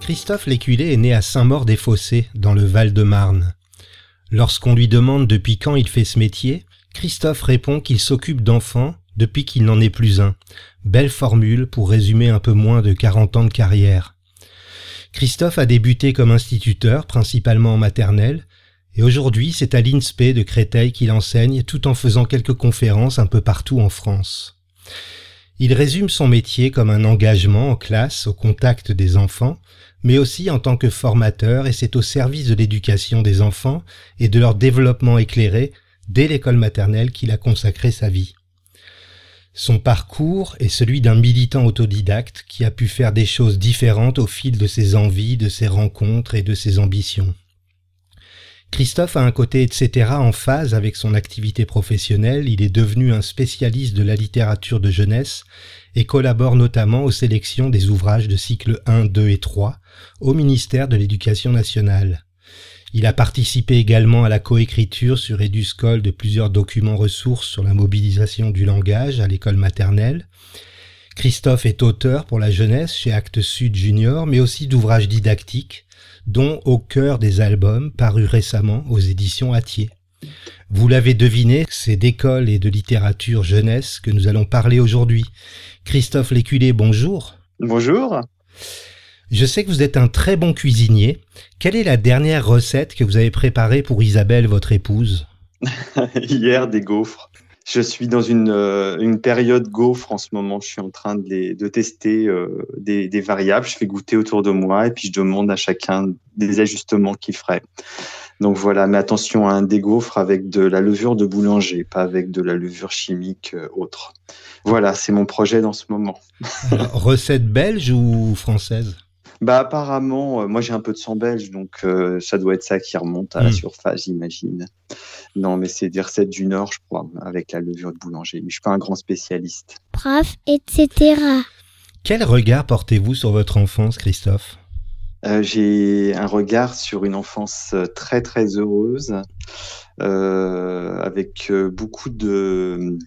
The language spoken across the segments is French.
Christophe Léculé est né à Saint-Maur-des-Fossés, dans le Val-de-Marne. Lorsqu'on lui demande depuis quand il fait ce métier, Christophe répond qu'il s'occupe d'enfants depuis qu'il n'en est plus un. Belle formule pour résumer un peu moins de 40 ans de carrière. Christophe a débuté comme instituteur, principalement en maternelle, et aujourd'hui c'est à l'INSPE de Créteil qu'il enseigne tout en faisant quelques conférences un peu partout en France. Il résume son métier comme un engagement en classe au contact des enfants, mais aussi en tant que formateur et c'est au service de l'éducation des enfants et de leur développement éclairé dès l'école maternelle qu'il a consacré sa vie. Son parcours est celui d'un militant autodidacte qui a pu faire des choses différentes au fil de ses envies, de ses rencontres et de ses ambitions. Christophe a un côté etc. en phase avec son activité professionnelle, il est devenu un spécialiste de la littérature de jeunesse et collabore notamment aux sélections des ouvrages de cycle 1, 2 et 3 au ministère de l'Éducation nationale. Il a participé également à la coécriture sur Eduscol de plusieurs documents ressources sur la mobilisation du langage à l'école maternelle. Christophe est auteur pour la jeunesse chez Actes Sud Junior, mais aussi d'ouvrages didactiques, dont Au cœur des albums, paru récemment aux éditions Atier. Vous l'avez deviné, c'est d'école et de littérature jeunesse que nous allons parler aujourd'hui. Christophe Léculé, bonjour. Bonjour. Je sais que vous êtes un très bon cuisinier. Quelle est la dernière recette que vous avez préparée pour Isabelle, votre épouse? Hier, des gaufres. Je suis dans une, euh, une, période gaufre en ce moment. Je suis en train de, de tester euh, des, des, variables. Je fais goûter autour de moi et puis je demande à chacun des ajustements qu'il ferait. Donc voilà, mais attention à un des gaufres avec de la levure de boulanger, pas avec de la levure chimique euh, autre. Voilà, c'est mon projet dans ce moment. recette belge ou française? Bah apparemment, euh, moi j'ai un peu de sang belge, donc euh, ça doit être ça qui remonte à la hmm. surface, j'imagine. Non, mais c'est des recettes du Nord, je crois, avec la levure de boulanger. Mais je suis pas un grand spécialiste. Prof, etc. Quel regard portez-vous sur votre enfance, Christophe? Euh, J'ai un regard sur une enfance très très heureuse, avec beaucoup de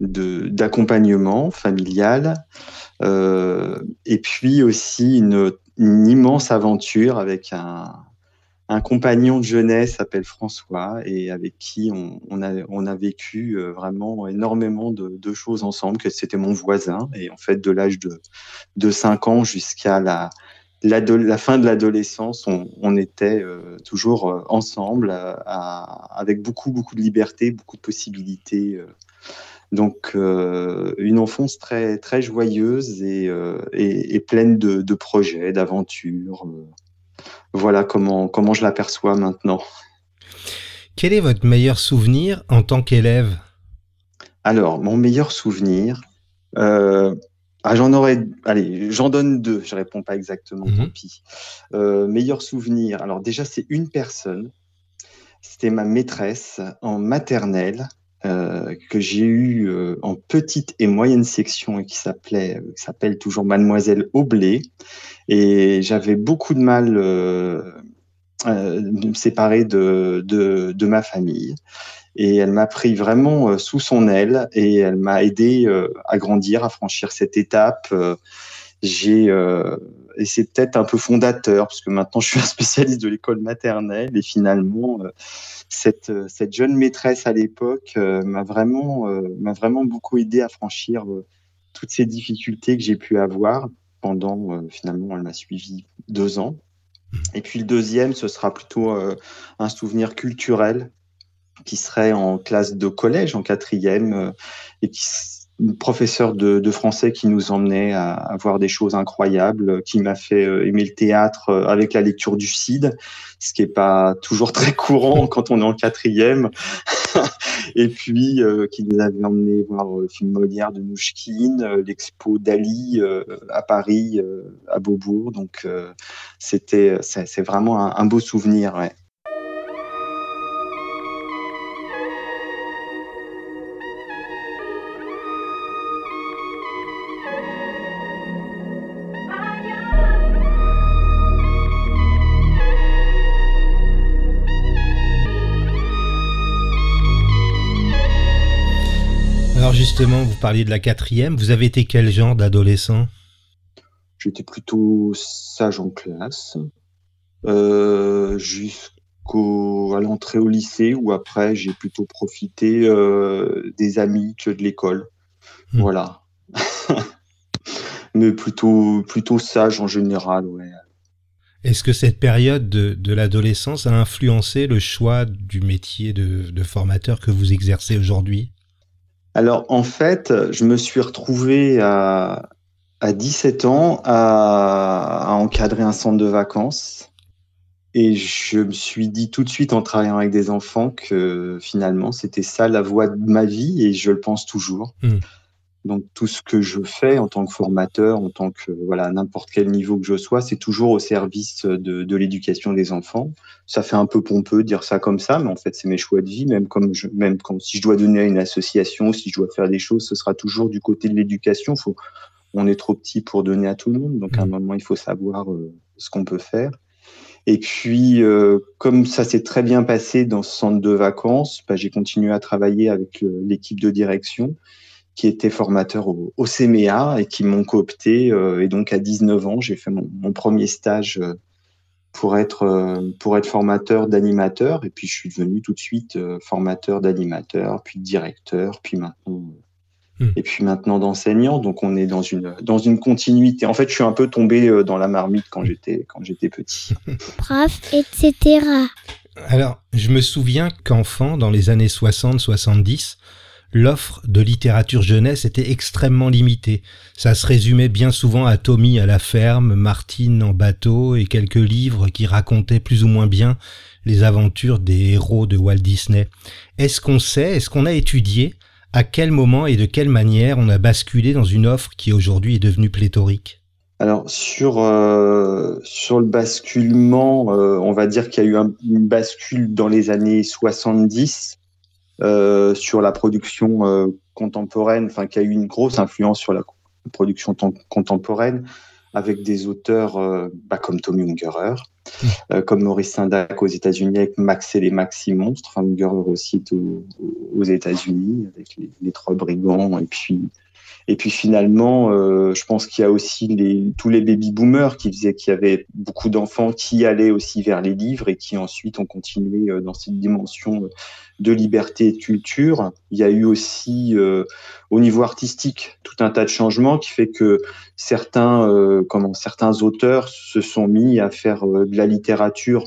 d'accompagnement familial. Euh, et puis aussi une, immense aventure avec un, un compagnon de jeunesse s'appelle François et avec qui on, a, vécu euh, vraiment énormément de, choses ensemble, que c'était mon voisin. Et en fait, de l'âge de, de 5 ans jusqu'à la, fin de l'adolescence, on, était euh, toujours ensemble, avec beaucoup, beaucoup de liberté, beaucoup de possibilités. Donc, euh, une enfance très, très joyeuse et, euh, pleine de, projets, d'aventures. Voilà comment, comment je l'aperçois maintenant. Quel est votre meilleur souvenir en tant qu'élève? Alors, mon meilleur souvenir, euh, ah, j'en aurais, allez, j'en donne deux. Je réponds pas exactement, tant mhm. pis. meilleur souvenir. Alors déjà, c'est une personne. C'était ma maîtresse en maternelle euh, que j'ai eu euh, en petite et moyenne section et qui s'appelait, euh, s'appelle toujours Mademoiselle Aublé. Et j'avais beaucoup de mal à me séparer de, de, de, ma famille. Et elle m'a pris vraiment sous son aile et elle m'a aidé à grandir, à franchir cette étape. J'ai et c'est peut-être un peu fondateur parce que maintenant je suis un spécialiste de l'école maternelle et finalement cette, euh, cette jeune maîtresse à l'époque euh, m'a vraiment, euh, m'a vraiment beaucoup aidé à franchir toutes ces difficultés que j'ai pu avoir pendant, finalement, elle m'a suivi deux ans. Et puis le deuxième, ce sera plutôt un souvenir culturel qui serait en classe de collège, en quatrième, et qui une professeure de, français qui nous emmenait à, voir des choses incroyables, qui m'a fait euh, aimer le théâtre euh, avec la lecture du Cid, ce qui est pas toujours très courant quand on est en quatrième. et puis euh, qui nous avait emmené voir le film Molière de Nouchkine, l'expo d'Ali à Paris, à Beaubourg. Donc c'était c'est vraiment un, un, beau souvenir. Ouais. Justement, vous parliez de la quatrième. Vous avez été quel genre d'adolescent? J'étais plutôt sage en classe, euh, jusqu'à l'entrée au lycée, où après j'ai plutôt profité euh, des amis que de l'école. Hmm. Voilà. Mais plutôt, plutôt sage en général, ouais. Est-ce que cette période de, l'adolescence a influencé le choix du métier de formateur que vous exercez aujourd'hui? Alors, en fait, je me suis retrouvé à, à 17 ans à, encadrer un centre de vacances. Et je me suis dit tout de suite en travaillant avec des enfants que finalement, c'était ça la voie de ma vie et je le pense toujours. Hmm. Donc tout ce que je fais en tant que formateur, en tant que voilà n'importe quel niveau que je sois, c'est toujours au service de, de l'éducation des enfants. Ça fait un peu pompeux de dire ça comme ça, mais en fait c'est mes choix de vie. Même comme je, même quand si je dois donner à une association, si je dois faire des choses, ce sera toujours du côté de l'éducation. Faut, on est trop petit pour donner à tout le monde, donc à un mmh. moment il faut savoir euh, ce qu'on peut faire. Et puis, euh, comme ça s'est très bien passé dans ce centre de vacances, bah, j'ai continué à travailler avec euh, l'équipe de direction qui étaient formateurs au, au CMEA et qui m'ont coopté. Euh, et donc, à 19 ans, j'ai fait mon, mon, premier stage euh, pour être, euh, pour être formateur d'animateur. Et puis, je suis devenu tout de suite formateur d'animateur, puis directeur, puis maintenant. Hmm. Et puis maintenant d'enseignant, donc on est dans une dans une continuité. En fait, je suis un peu tombé dans la marmite quand j'étais quand j'étais petit. Prof, etc. Alors, je me souviens qu'enfant, dans les années 60-70, l'offre de littérature jeunesse était extrêmement limitée. Ça se résumait bien souvent à Tommy à la ferme, Martine en bateau et quelques livres qui racontaient plus ou moins bien les aventures des héros de Walt Disney. Est-ce qu'on sait, est-ce qu'on a étudié à quel moment et de quelle manière on a basculé dans une offre qui aujourd'hui est devenue pléthorique? Alors sur euh, sur le basculement, euh, on va dire qu'il y a eu un, une bascule dans les années 70 euh, sur la production euh, contemporaine, enfin qui a eu une grosse influence sur la production contemporaine, avec des auteurs euh, bah, comme Tommy Ungerer, comme Maurice Sindac aux États-Unis avec Max et les Maxi Monstres. Ungerer aussi aux, États-Unis avec les, Trois Brigands et puis et puis finalement, euh, je pense qu'il y a aussi tous les baby boomers qui faisaient qu'il y avait beaucoup d'enfants qui allaient aussi vers les livres et qui ensuite ont continué euh, dans cette dimension de liberté et de culture. Il y a eu aussi euh, au niveau artistique tout un tas de changements qui fait que certains, euh, comment, certains auteurs se sont mis à faire euh, de la littérature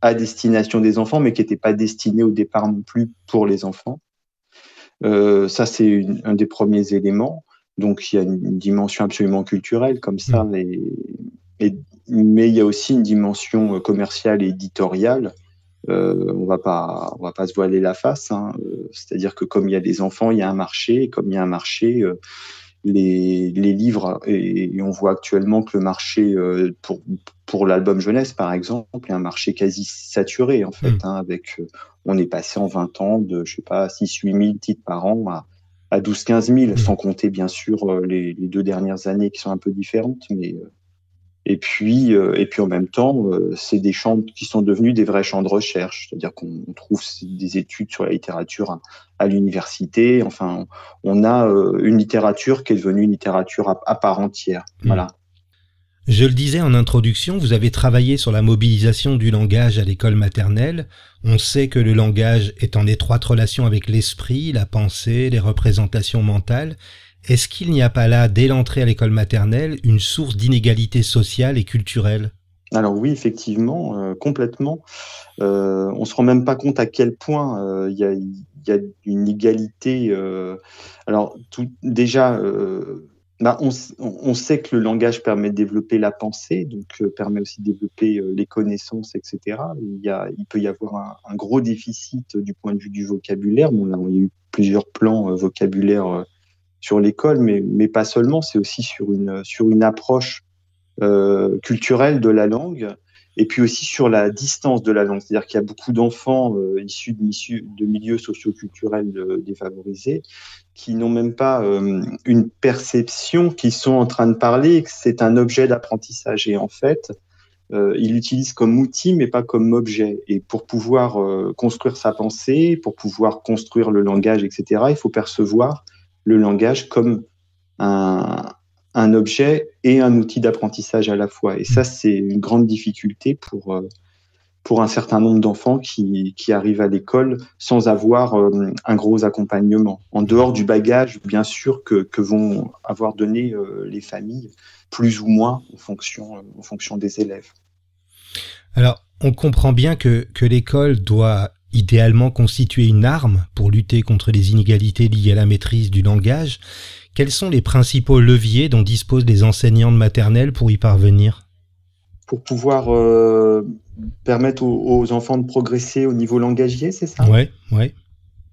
à destination des enfants, mais qui n'était pas destinée au départ non plus pour les enfants. Euh, ça, c'est un des premiers éléments. Donc il y a une dimension absolument culturelle comme ça, mmh. et, mais il y a aussi une dimension euh, commerciale et éditoriale. Euh, on va pas, on va pas se voiler la face. Hein. Euh, c'est-à-dire que comme il y a des enfants, il y a un marché, et comme il y a un marché, euh, les, les, livres, et, et, on voit actuellement que le marché pour pour l'album jeunesse, par exemple, est un marché quasi saturé en fait, mmh. hein, avec on est passé en 20 ans de, je sais pas, 6-8 000 titres par an à à 12-15 000, mmh. sans compter bien sûr euh, les, les, deux dernières années qui sont un peu différentes. Mais, euh, et, puis, euh, et puis en même temps, c'est des champs qui sont devenus des vrais champs de recherche, c'est-à-dire qu'on trouve des études sur la littérature à, à l'université. Enfin, on a une littérature qui est devenue une littérature à, à part entière. Mmh. Voilà. Je le disais en introduction, vous avez travaillé sur la mobilisation du langage à l'école maternelle. On sait que le langage est en étroite relation avec l'esprit, la pensée, les représentations mentales. Est-ce qu'il n'y a pas là, dès l'entrée à l'école maternelle, une source d'inégalité sociale et culturelle? Alors oui, effectivement, complètement. on ne se rend même pas compte à quel point il y, a, une égalité. alors tout, déjà, bah, on, sait que le langage permet de développer la pensée, donc euh, permet aussi de développer euh, les connaissances, etc. Il, y a, il peut y avoir un, gros déficit du point de vue du vocabulaire. Bon, là, il y a eu plusieurs plans euh, vocabulaires sur l'école, mais, mais pas seulement. C'est aussi sur une, sur une approche culturelle de la langue et puis aussi sur la distance de la langue. C'est-à-dire qu'il y a beaucoup d'enfants euh, issus, de, milieux socioculturels défavorisés qui n'ont même pas euh, une perception qu'ils sont en train de parler, que c'est un objet d'apprentissage. Et en fait, euh, ils l'utilisent comme outil, mais pas comme objet. Et pour pouvoir euh, construire sa pensée, pour pouvoir construire le langage, etc., il faut percevoir le langage comme un, un objet et un outil d'apprentissage à la fois. Et ça, c'est une grande difficulté pour, euh, pour un certain nombre d'enfants qui, qui, arrivent à l'école sans avoir euh, un gros accompagnement. En dehors du bagage, bien sûr, que, vont avoir donné euh, les familles, plus ou moins en fonction, en fonction des élèves. Alors, on comprend bien que, que l'école doit idéalement constituer une arme pour lutter contre les inégalités liées à la maîtrise du langage. Quels sont les principaux leviers dont disposent les enseignants de maternelle pour y parvenir? Pour pouvoir euh, permettre aux, enfants de progresser au niveau langagier, c'est ça? Oui, oui.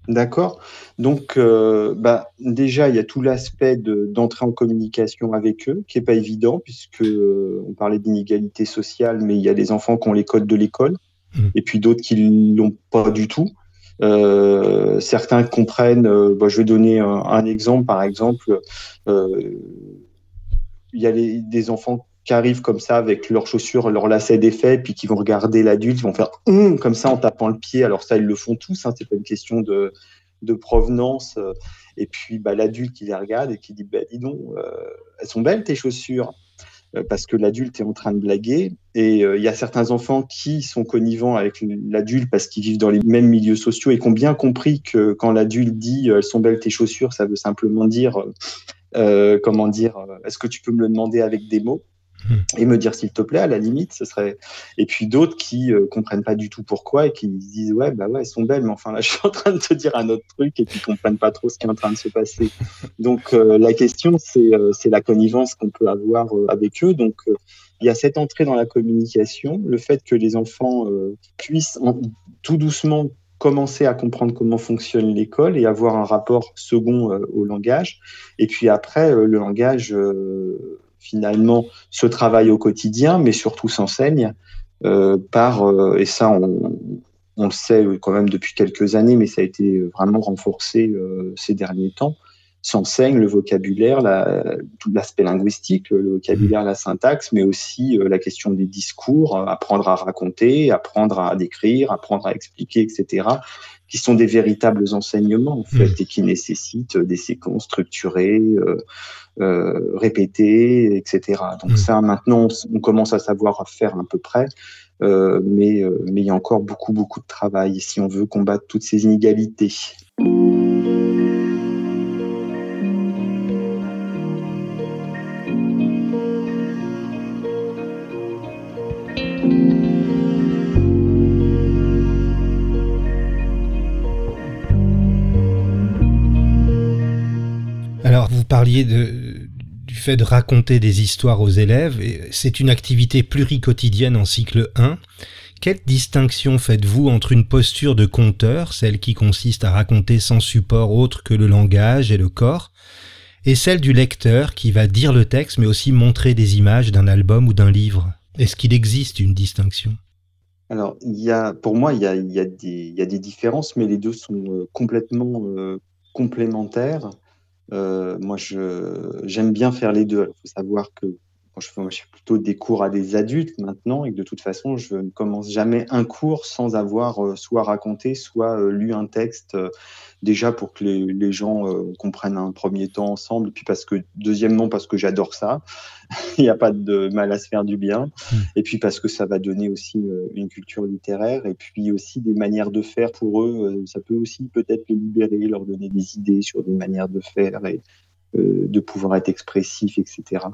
D'accord. Donc, euh, bah, déjà, il y a tout l'aspect d'entrer en communication avec eux, qui n'est pas évident, puisque euh, on parlait d'inégalité sociale, mais il y a des enfants qui ont les codes de l'école, mmh. et puis d'autres qui l'ont pas du tout. Euh, certains comprennent. Euh, bah, je vais donner un, exemple, par exemple. Euh, il y a des enfants qui arrivent comme ça avec leurs chaussures, leur lacet défait, puis qui vont regarder l'adulte, ils vont faire hum comme ça en tapant le pied. Alors ça, ils le font tous. Hein, c'est pas une question de, de provenance. Et puis bah, l'adulte qui les regarde et qui dit bah, dis donc, elles sont belles tes chaussures. Euh, parce que l'adulte est en train de blaguer. Et euh, il y a certains enfants qui sont connivants avec l'adulte parce qu'ils vivent dans les mêmes milieux sociaux et qui ont bien compris que quand l'adulte dit euh, elles sont belles tes chaussures, ça veut simplement dire comment dire est-ce que tu peux me le demander avec des mots? Et me dire s'il te plaît, à la limite, ce serait. Et puis d'autres qui euh, comprennent pas du tout pourquoi et qui disent ouais bah ouais elles sont belles, mais enfin là je suis en train de te dire un autre truc et qui comprennent pas trop ce qui est en train de se passer. Donc euh, la question c'est euh, c'est la connivence qu'on peut avoir avec eux. Donc il y a cette entrée dans la communication, le fait que les enfants puissent tout doucement commencer à comprendre comment fonctionne l'école et avoir un rapport second au langage. Et puis après, le langage finalement se travaille au quotidien, mais surtout s'enseigne euh, par, euh, et ça on, on, le sait quand même depuis quelques années, mais ça a été vraiment renforcé euh, ces derniers temps, s'enseigne le vocabulaire, la, tout l'aspect linguistique, le vocabulaire, la syntaxe, mais aussi la question des discours, apprendre à raconter, apprendre à décrire, apprendre à expliquer, etc qui sont des véritables enseignements en fait mmh. et qui nécessitent des séquences structurées, euh, euh, répétées, etc. Donc mmh. ça, maintenant, on, commence à savoir faire à peu près, euh, mais euh, mais il y a encore beaucoup beaucoup de travail si on veut combattre toutes ces inégalités. Parliez du fait de raconter des histoires aux élèves. C'est une activité pluricotidienne en cycle 1. Quelle distinction faites-vous entre une posture de conteur, celle qui consiste à raconter sans support autre que le langage et le corps, et celle du lecteur qui va dire le texte mais aussi montrer des images d'un album ou d'un livre? Est-ce qu'il existe une distinction? Alors, pour moi, il y a, il y a, des, il y a des différences, mais les deux sont euh, complètement euh, complémentaires. Euh, moi, j'aime bien faire les deux. Il faut savoir que je, fais, je fais plutôt des cours à des adultes maintenant et que de toute façon, je ne commence jamais un cours sans avoir euh, soit raconté, soit euh, lu un texte déjà pour que les, les gens euh, comprennent un premier temps ensemble, et puis parce que deuxièmement parce que j'adore ça, il n'y a pas de mal à se faire du bien, mmh. et puis parce que ça va donner aussi euh, une culture littéraire, et puis aussi des manières de faire pour eux, euh, ça peut aussi peut-être les libérer, leur donner des idées sur des manières de faire, et, de pouvoir être expressif, etc.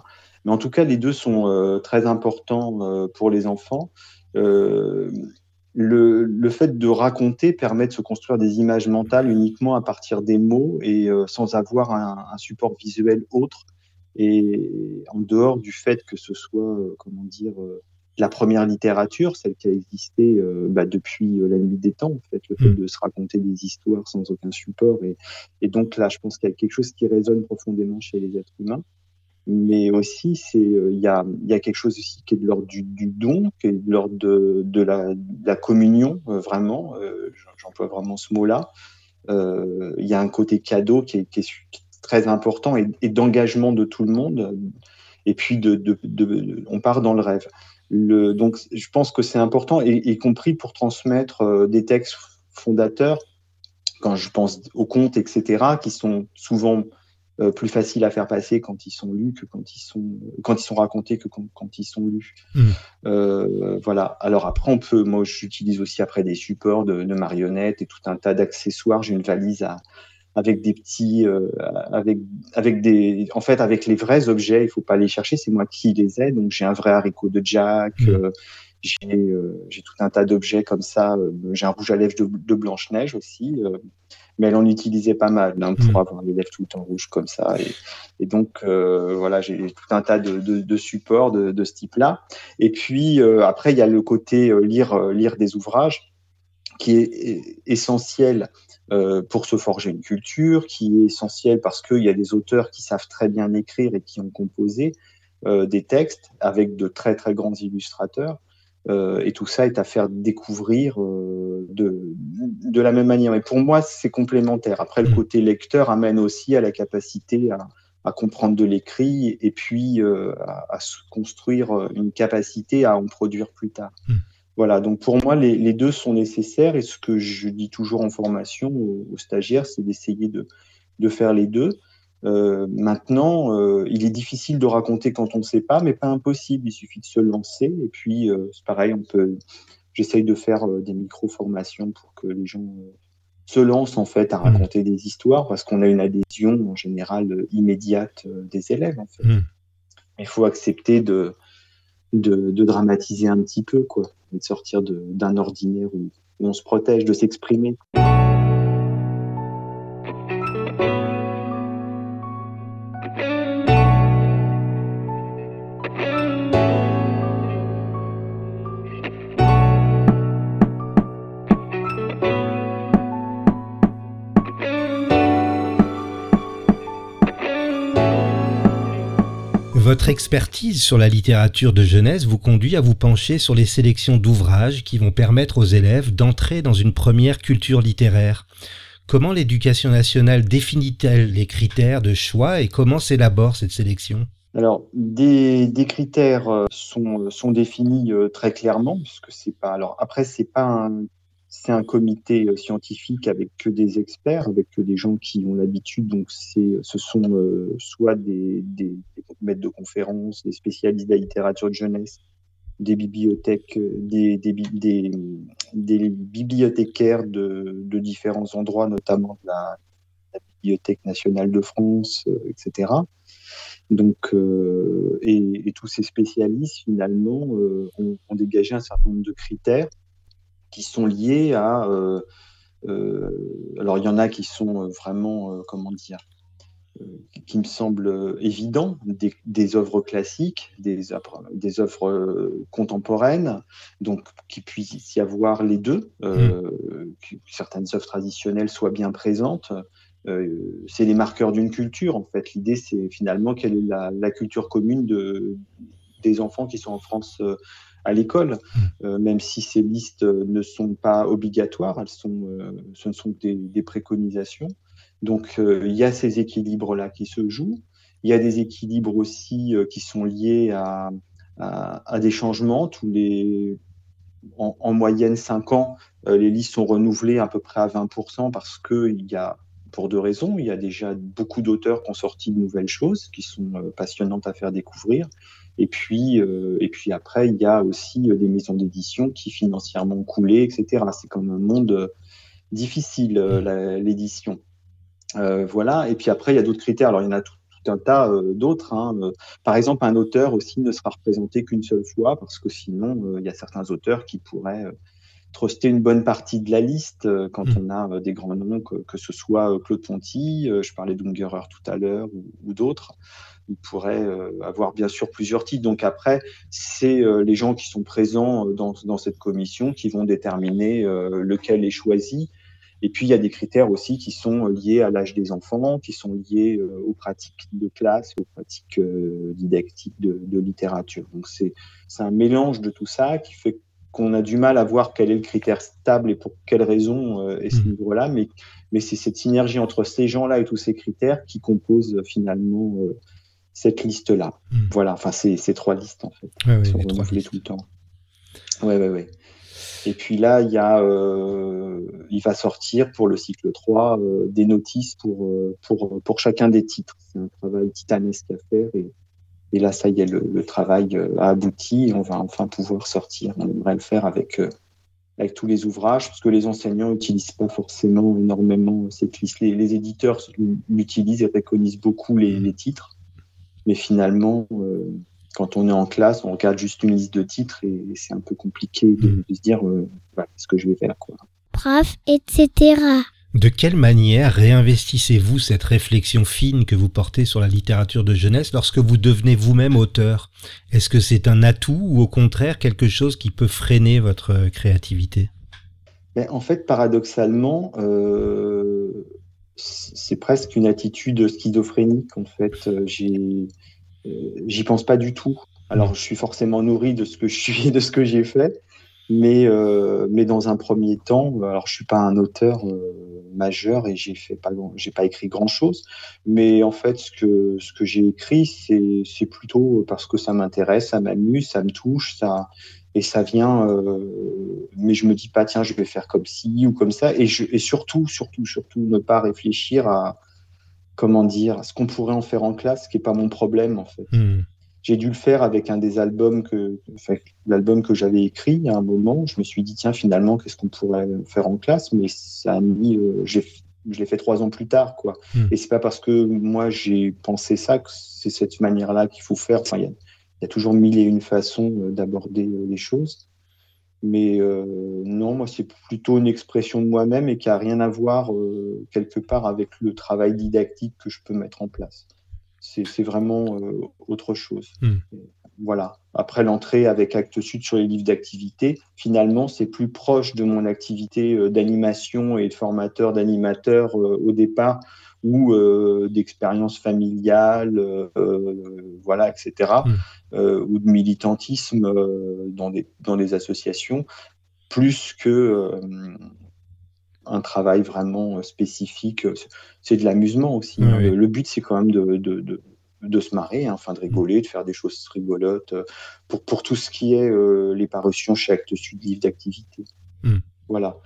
Mais en tout cas, les deux sont très importants pour les enfants. Le, fait de raconter permet de se construire des images mentales uniquement à partir des mots et sans avoir un, support visuel autre et en dehors du fait que ce soit, comment dire, la première littérature, celle qui a existé euh, bah, depuis euh, la nuit des temps, en fait, le fait mm. de se raconter des histoires sans aucun support. Et, et donc là, je pense qu'il y a quelque chose qui résonne profondément chez les êtres humains. Mais aussi, c'est euh, il y, a, y a quelque chose aussi qui est de l'ordre du, du, don, qui est de l'ordre de, de, la, de la communion, vraiment. J'emploie vraiment ce mot-là. Il y a un côté cadeau qui est, qui est, très important et, et d'engagement de tout le monde. Et puis, de, de, de, on part dans le rêve. Le, donc, je pense que c'est important, y, y, compris pour transmettre euh, des textes fondateurs, quand je pense aux contes, etc., qui sont souvent euh, plus faciles à faire passer quand ils sont lus que quand ils sont, quand ils sont racontés que quand, quand ils sont lus. Mmh. Euh, voilà. Alors après, on peut, moi, j'utilise aussi après des supports de, de marionnettes et tout un tas d'accessoires. J'ai une valise à, avec des petits, euh, avec, avec des, en fait, avec les vrais objets, il faut pas les chercher, c'est moi qui les ai. Donc j'ai un vrai haricot de Jack, mmh. euh, euh, j'ai tout un tas d'objets comme ça. j'ai un rouge à lèvres de, de Blanche Neige aussi, mais elle en utilisait pas mal hein, pour mmh. avoir les lèvres tout le temps rouges comme ça. Et, et donc voilà, j'ai tout un tas de, de, de supports de, de, ce type-là. Et puis après, il y a le côté lire, lire des ouvrages qui est essentiel euh, pour se forger une culture, qui est essentielle parce qu'il y a des auteurs qui savent très bien écrire et qui ont composé euh, des textes avec de très très grands illustrateurs. Euh, et tout ça est à faire découvrir de, de la même manière. Et pour moi, c'est complémentaire. Après, le mmh. côté lecteur amène aussi à la capacité à, à comprendre de l'écrit et puis à, à, se construire une capacité à en produire plus tard. Voilà, donc pour moi, les, les, deux sont nécessaires et ce que je dis toujours en formation aux, aux stagiaires, c'est d'essayer de, de, faire les deux. Euh, maintenant, euh, il est difficile de raconter quand on ne sait pas, mais pas impossible. Il suffit de se lancer et puis euh, c'est pareil, on peut. J'essaye de faire euh, des micro-formations pour que les gens euh, se lancent en fait à mmh. raconter mmh. des histoires parce qu'on a une adhésion en général euh, immédiate des élèves. En fait. Mmh. Il faut accepter de, de, de, dramatiser un petit peu, quoi de sortir d'un ordinaire où, où on se protège de s'exprimer. Votre expertise sur la littérature de jeunesse vous conduit à vous pencher sur les sélections d'ouvrages qui vont permettre aux élèves d'entrer dans une première culture littéraire. Comment l'éducation nationale définit-elle les critères de choix et comment s'élabore cette sélection? Alors, des, des critères euh, sont, sont, définis euh, très clairement, puisque c'est pas. Alors après, c'est pas un c'est un comité euh, scientifique avec que des experts, avec que des gens qui ont l'habitude. Donc, ce sont euh, soit des, maîtres de conférences, des spécialistes de la littérature de jeunesse, des bibliothèques, euh, des, bibliothécaires de, différents endroits, notamment de la, Bibliothèque nationale de France, etc. Donc, et, tous ces spécialistes, finalement, ont dégagé un certain nombre de critères qui sont liés à. Euh, euh, alors, il y en a qui sont euh, vraiment, comment dire, qui me semblent évidents, des, des œuvres classiques, des, des œuvres contemporaines, donc qu'il puisse y avoir les deux, euh, mmh. que certaines œuvres traditionnelles soient bien présentes. Euh, c'est les marqueurs d'une culture, en fait. L'idée, c'est finalement quelle est la, la, culture commune de, des enfants qui sont en France à l'école, mmh. euh, même si ces listes ne sont pas obligatoires, elles sont, euh, ce ne sont que des, des préconisations. Donc euh, il y a ces équilibres-là qui se jouent. Il y a des équilibres aussi euh, qui sont liés à, à, à, des changements. Tous les, en, en moyenne 5 ans, euh, les listes sont renouvelées à peu près à 20% parce qu'il y a pour deux raisons. Il y a déjà beaucoup d'auteurs qui ont sorti de nouvelles choses qui sont passionnantes à faire découvrir. Et puis, euh, et puis après, il y a aussi euh, des maisons d'édition qui financièrement coulé, etc. C'est comme un monde euh, difficile, l'édition. Euh, voilà. Et puis après, il y a d'autres critères. Alors, il y en a tout, un tas d'autres. Hein. Par exemple, un auteur aussi ne sera représenté qu'une seule fois parce que sinon, il y a certains auteurs qui pourraient truster une bonne partie de la liste quand mmh. on a des grands noms, que, ce soit Claude Ponty, je parlais d'Ungerer tout à l'heure, ou d'autres il pourrait euh, avoir bien sûr plusieurs titres. Donc après, c'est euh, les gens qui sont présents euh, dans, dans, cette commission qui vont déterminer lequel est choisi. Et puis, il y a des critères aussi qui sont liés à l'âge des enfants, qui sont liés aux pratiques de classe, aux pratiques didactiques de, de, littérature. Donc, c'est un mélange de tout ça qui fait qu'on a du mal à voir quel est le critère stable et pour quelle raison est ce mmh. niveau-là. Mais, mais c'est cette synergie entre ces gens-là et tous ces critères qui composent finalement cette liste-là. Hmm. Voilà, enfin, c'est ces trois listes, en fait, ouais, sont renouvelées tout le temps. Ouais, ouais, ouais. Et puis là, il, y a, euh, il va sortir pour le cycle 3 euh, des notices pour, euh, pour, pour chacun des titres. C'est un travail titanesque à faire. Et, et là, ça y est, le, travail a abouti. on va enfin pouvoir sortir. On aimerait le faire avec, avec tous les ouvrages, parce que les enseignants n'utilisent pas forcément énormément cette liste. Les, les éditeurs l'utilisent et préconisent beaucoup les, les titres. Mais finalement, euh, quand on est en classe, on regarde juste une liste de titres et c'est un peu compliqué de, mm. se dire euh, voilà, ce que je vais faire. Quoi. Prof, etc. De quelle manière réinvestissez-vous cette réflexion fine que vous portez sur la littérature de jeunesse lorsque vous devenez vous-même auteur? Est-ce que c'est un atout ou au contraire quelque chose qui peut freiner votre créativité? Ben, En fait, paradoxalement, euh, c'est presque une attitude schizophrénique en fait. Euh, euh, j'y pense pas du tout. Alors je suis forcément nourri de ce que je suis, de ce que j'ai fait, mais euh, mais dans un premier temps, alors je suis pas un auteur majeur et j'ai fait pas j'ai pas écrit grand chose, mais en fait ce que ce que j'ai écrit c'est c'est plutôt parce que ça m'intéresse, ça m'amuse, ça me touche, ça et ça vient, euh, mais je me dis pas, tiens, je vais faire comme ci ou comme ça. Et, je, et surtout, surtout, surtout, ne pas réfléchir à, comment dire, ce qu'on pourrait en faire en classe, ce qui n'est pas mon problème, en fait. Hmm. J'ai dû le faire avec un des albums que, l'album que j'avais écrit à un moment. Je me suis dit, tiens, finalement, qu'est-ce qu'on pourrait faire en classe? Mais ça a mis, euh, je l'ai fait trois ans plus tard, quoi. Hmm. Et c'est pas parce que moi j'ai pensé ça que c'est cette manière-là qu'il faut faire. Enfin, il y a il y a toujours mille et une façons euh, d'aborder euh, les choses. Mais euh, non, moi, c'est plutôt une expression de moi-même et qui n'a rien à voir quelque part avec le travail didactique que je peux mettre en place. C'est vraiment autre chose. Hmm. Voilà. Après l'entrée avec Actes Sud sur les livres d'activité, finalement, c'est plus proche de mon activité d'animation et de formateur d'animateur au départ ou euh, d'expérience familiale, euh, voilà, etc., mm. euh, ou de militantisme dans, des, dans associations, plus que un travail vraiment spécifique. C'est de l'amusement aussi. Hein. Le, but, c'est quand même de, de, de, se marrer, hein, enfin de rigoler, de faire des choses rigolotes, pour, pour tout ce qui est les parutions chez Actes Sud, livre d'activité. Mm. Voilà.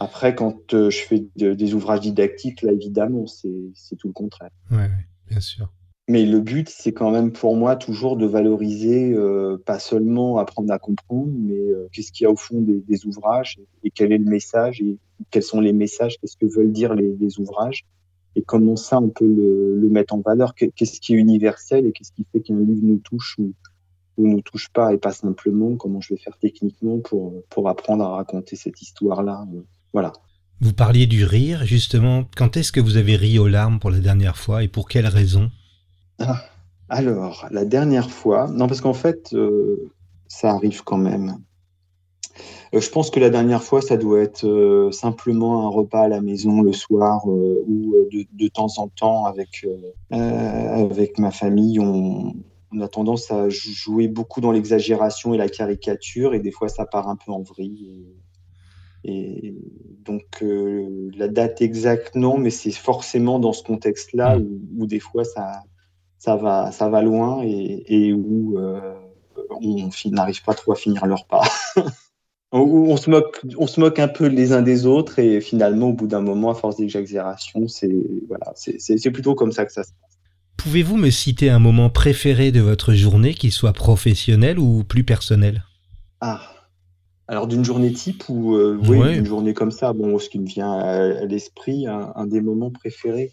Après, quand euh, je fais des ouvrages didactiques, là, évidemment, c'est tout le contraire. Oui, bien sûr. Mais le but, c'est quand même pour moi toujours de valoriser, euh, pas seulement apprendre à comprendre, mais euh, qu'est-ce qu'il y a au fond des, ouvrages et quel est le message et quels sont les messages, qu'est-ce que veulent dire les, ouvrages et comment ça on peut le, mettre en valeur, qu'est-ce qui est universel et qu'est-ce qui fait qu'un livre nous touche ou, ou nous touche pas et pas simplement comment je vais faire techniquement pour, pour apprendre à raconter cette histoire-là voilà. Vous parliez du rire, justement. Quand est-ce que vous avez ri aux larmes pour la dernière fois et pour quelle raison? Ah, Alors, la dernière fois, non, parce qu'en fait, euh, ça arrive quand même. Euh, je pense que la dernière fois, ça doit être euh, simplement un repas à la maison le soir ou de, temps en temps avec, avec ma famille. On, on, a tendance à jouer beaucoup dans l'exagération et la caricature et des fois ça part un peu en vrille. Et donc, euh, la date exacte, non, mais c'est forcément dans ce contexte-là mm. où, des fois ça, ça, va, ça va loin et, où euh, on n'arrive pas trop à finir leur pas. où on se, moque, on se moque un peu les uns des autres et finalement, au bout d'un moment, à force d'exagération, c'est voilà, c'est plutôt comme ça que ça se passe. Pouvez-vous me citer un moment préféré de votre journée, qu'il soit professionnel ou plus personnel? Ah, alors d'une journée type ou euh, oui, une journée comme ça, bon, ce qui me vient à, l'esprit, un, des moments préférés.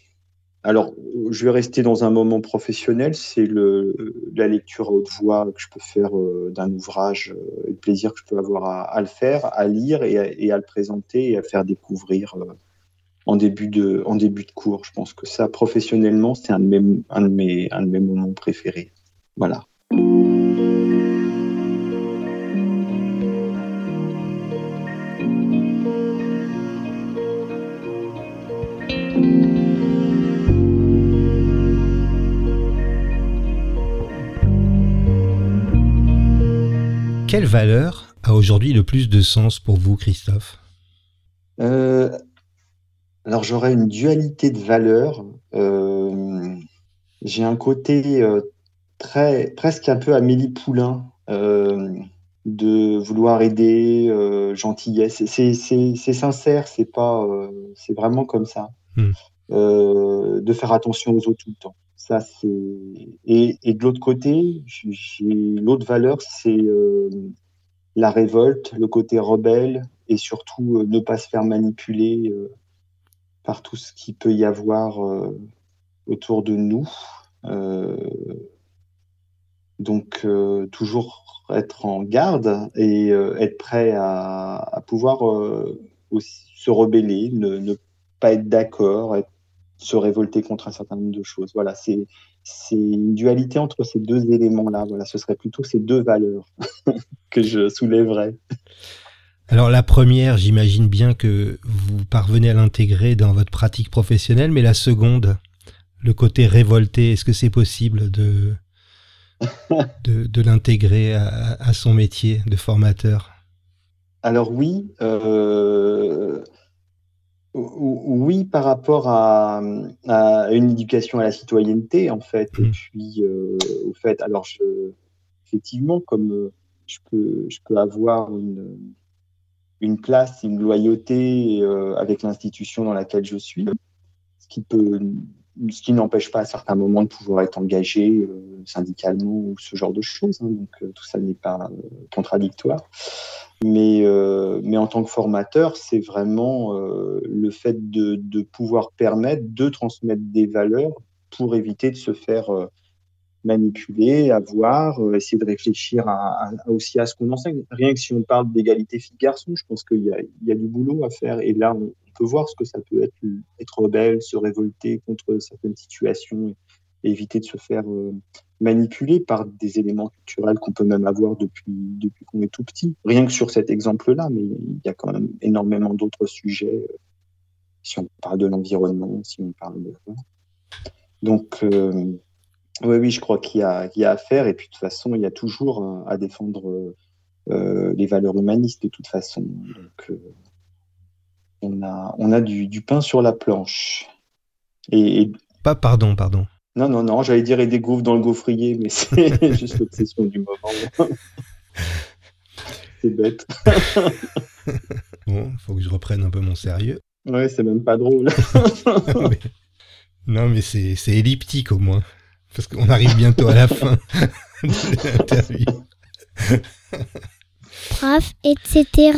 alors, je vais rester dans un moment professionnel, c'est la lecture à haute voix que je peux faire euh, d'un ouvrage euh, et le plaisir que je peux avoir à, le faire, à lire et à, le présenter et à faire découvrir en, début de, en début de cours. Je pense que ça, professionnellement, c'est un, de mes, un, de mes, un de mes moments préférés. Voilà. Quelle valeur a aujourd'hui le plus de sens pour vous, Christophe? Euh, Alors j'aurais une dualité de valeurs. Euh, j'ai un côté euh, très presque un peu Amélie Poulain de vouloir aider, gentillesse. C'est sincère, c'est pas, c'est vraiment comme ça. Hmm. de faire attention aux autres tout le temps. Ça, c'est et, de l'autre côté, l'autre valeur, c'est euh, la révolte, le côté rebelle et surtout euh, ne pas se faire manipuler euh, par tout ce qui peut y avoir autour de nous. donc toujours être en garde et être prêt à, pouvoir aussi se rebeller, ne, ne pas être d'accord, être se révolter contre un certain nombre de choses. Voilà, c'est une dualité entre ces deux éléments-là. Voilà, ce serait plutôt ces deux valeurs que je soulèverais. Alors la première, j'imagine bien que vous parvenez à l'intégrer dans votre pratique professionnelle, mais la seconde, le côté révolté, est-ce que c'est possible de, de, l'intégrer à, son métier de formateur? Alors oui, euh, oui, par rapport à, une éducation à la citoyenneté, en fait, et mmh. puis euh, au fait, alors effectivement, comme euh, je peux, je peux avoir une, une place, une loyauté euh, avec l'institution dans laquelle je suis, ce qui peut, ce qui n'empêche pas à certains moments de pouvoir être engagé syndicalement ou ce genre de choses. Hein, donc tout ça n'est pas contradictoire. Mais, euh, mais en tant que formateur, c'est vraiment euh, le fait de, de, pouvoir permettre de transmettre des valeurs pour éviter de se faire euh, manipuler, avoir, essayer de réfléchir aussi à ce qu'on enseigne. Rien que si on parle d'égalité filles-garçons, je pense qu'il y, a du boulot à faire. Et là, on, peut voir ce que ça peut être, être rebelle, se révolter contre certaines situations éviter de se faire euh, manipuler par des éléments culturels qu'on peut même avoir depuis, qu'on est tout petit. Rien que sur cet exemple-là, mais il y a quand même énormément d'autres sujets. Euh, si on parle de l'environnement, si on parle de... Donc, euh, oui, oui, je crois qu'il y, a, y a à faire. Et puis, de toute façon, il y a toujours à défendre les valeurs humanistes, de toute façon. Donc, on a, on a du, du, pain sur la planche. Et, Pas, pardon, pardon. Non, non, non, j'allais dire et des gaufres dans le gaufrier, mais c'est juste l'obsession du moment. c'est bête. bon, faut que je reprenne un peu mon sérieux. Ouais, c'est même pas drôle. non, mais, c'est elliptique au moins. Parce qu'on arrive bientôt à la fin de l'interview. Prof, etc.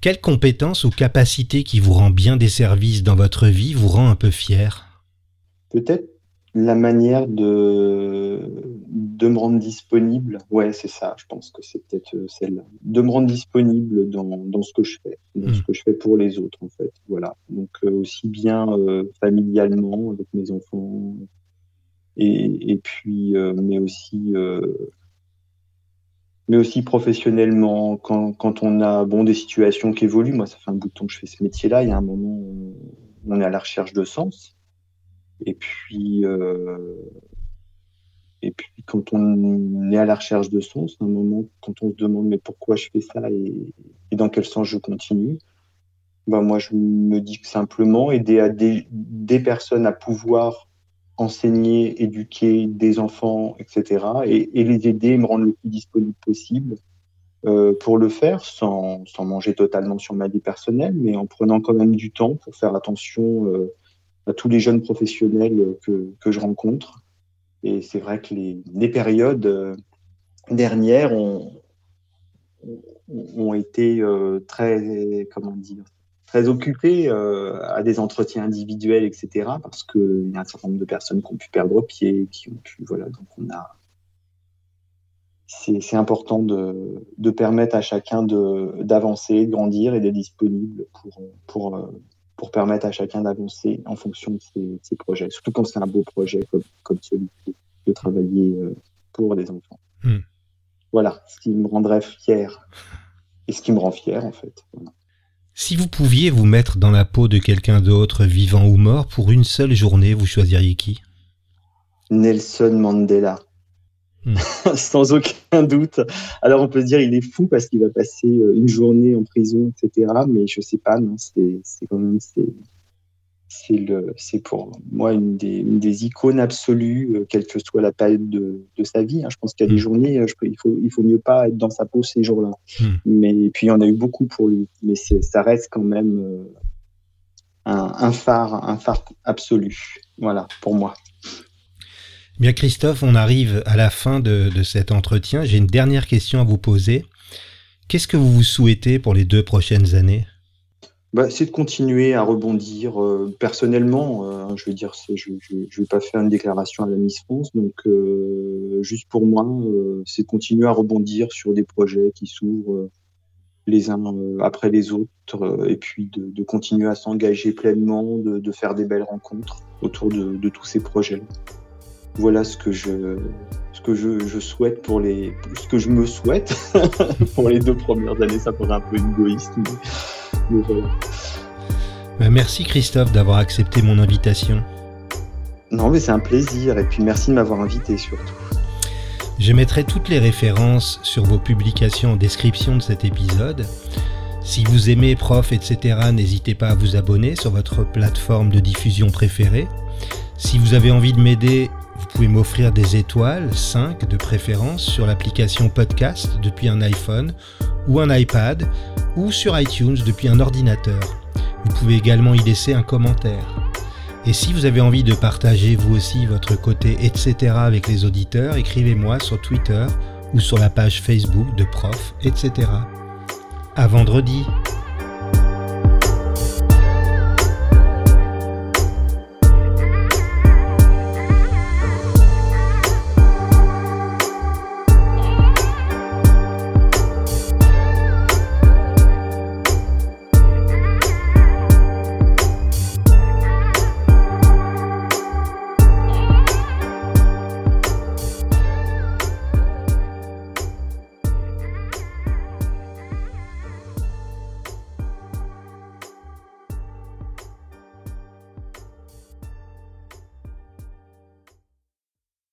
Quelle compétence ou capacité qui vous rend bien des services dans votre vie vous rend un peu fier? Peut-être la manière de, de me rendre disponible, ouais, c'est ça, je pense que c'est peut-être euh, celle-là. De me rendre disponible dans, dans ce que je fais, dans ce hmm. que je fais pour les autres, en fait. Voilà. Donc, euh, aussi bien euh, familialement avec mes enfants, et, et puis, mais aussi. mais aussi professionnellement, quand, quand, on a bon, des situations qui évoluent, moi ça fait un bout de temps que je fais ce métier-là, il y a un moment où on est à la recherche de sens, et puis, euh, et puis quand on est à la recherche de sens, un moment, quand on se demande mais pourquoi je fais ça et, dans quel sens je continue, ben moi je me dis que simplement aider à des, des personnes à pouvoir enseigner, éduquer des enfants, etc. Et, les aider, me rendre le plus disponible possible euh, pour le faire, sans, sans, manger totalement sur ma vie personnelle, mais en prenant quand même du temps pour faire attention euh, à tous les jeunes professionnels que, que je rencontre. Et c'est vrai que les, les périodes euh, dernières ont, ont été très, comment dire, très occupé à des entretiens individuels, etc. Parce qu'il y a un certain nombre de personnes qui ont pu perdre pied, qui ont pu, voilà, donc on a, c'est important de, de, permettre à chacun d'avancer, de, grandir et d'être disponible pour, pour, pour permettre à chacun d'avancer en fonction de ses, ses, projets. Surtout quand c'est un beau projet comme, comme celui-ci, de travailler pour des enfants. Hmm. Voilà, ce qui me rendrait fier et ce qui me rend fier en fait. Si vous pouviez vous mettre dans la peau de quelqu'un d'autre, vivant ou mort, pour une seule journée, vous choisiriez qui? Nelson Mandela. Hmm. Sans aucun doute. Alors on peut se dire il est fou parce qu'il va passer euh, une journée en prison, etc. Mais je sais pas, non, c'est quand même c'est pour moi une des, une des icônes absolues, euh, quelle que soit la période de, de sa vie. Hein. Je pense qu'il y a des hmm. journées, euh, je, il faut il faut mieux pas être dans sa peau ces jours-là. Hmm. Mais puis il y en a eu beaucoup pour lui. Mais ça reste quand même un, un phare un phare absolu. Voilà pour moi. Bien Christophe, on arrive à la fin de, de cet entretien. J'ai une dernière question à vous poser. Qu'est-ce que vous vous souhaitez pour les deux prochaines années? Bah, C'est de continuer à rebondir euh, personnellement. Euh, je veux dire, je ne vais pas faire une déclaration à la Miss France. Donc, euh, juste pour moi, c'est de continuer à rebondir sur des projets qui s'ouvrent les uns après les autres et puis de, de continuer à s'engager pleinement, de, de, faire des belles rencontres autour de, de tous ces projets voilà ce que je, ce que je, je, souhaite pour les, ce que je me souhaite pour les deux premières années. Ça paraît un peu égoïste, mais, Bah, merci Christophe d'avoir accepté mon invitation. Non, mais c'est un plaisir et puis merci de m'avoir invité surtout. Je mettrai toutes les références sur vos publications en description de cet épisode. Si vous aimez Prof, etc., n'hésitez pas à vous abonner sur votre plateforme de diffusion préférée. Si vous avez envie de m'aider vous pouvez m'offrir des étoiles, 5 de préférence, sur l'application podcast depuis un iPhone ou un iPad ou sur iTunes depuis un ordinateur. Vous pouvez également y laisser un commentaire. Et si vous avez envie de partager vous aussi votre côté etc. avec les auditeurs, écrivez-moi sur Twitter ou sur la page Facebook de Prof, etc. À vendredi!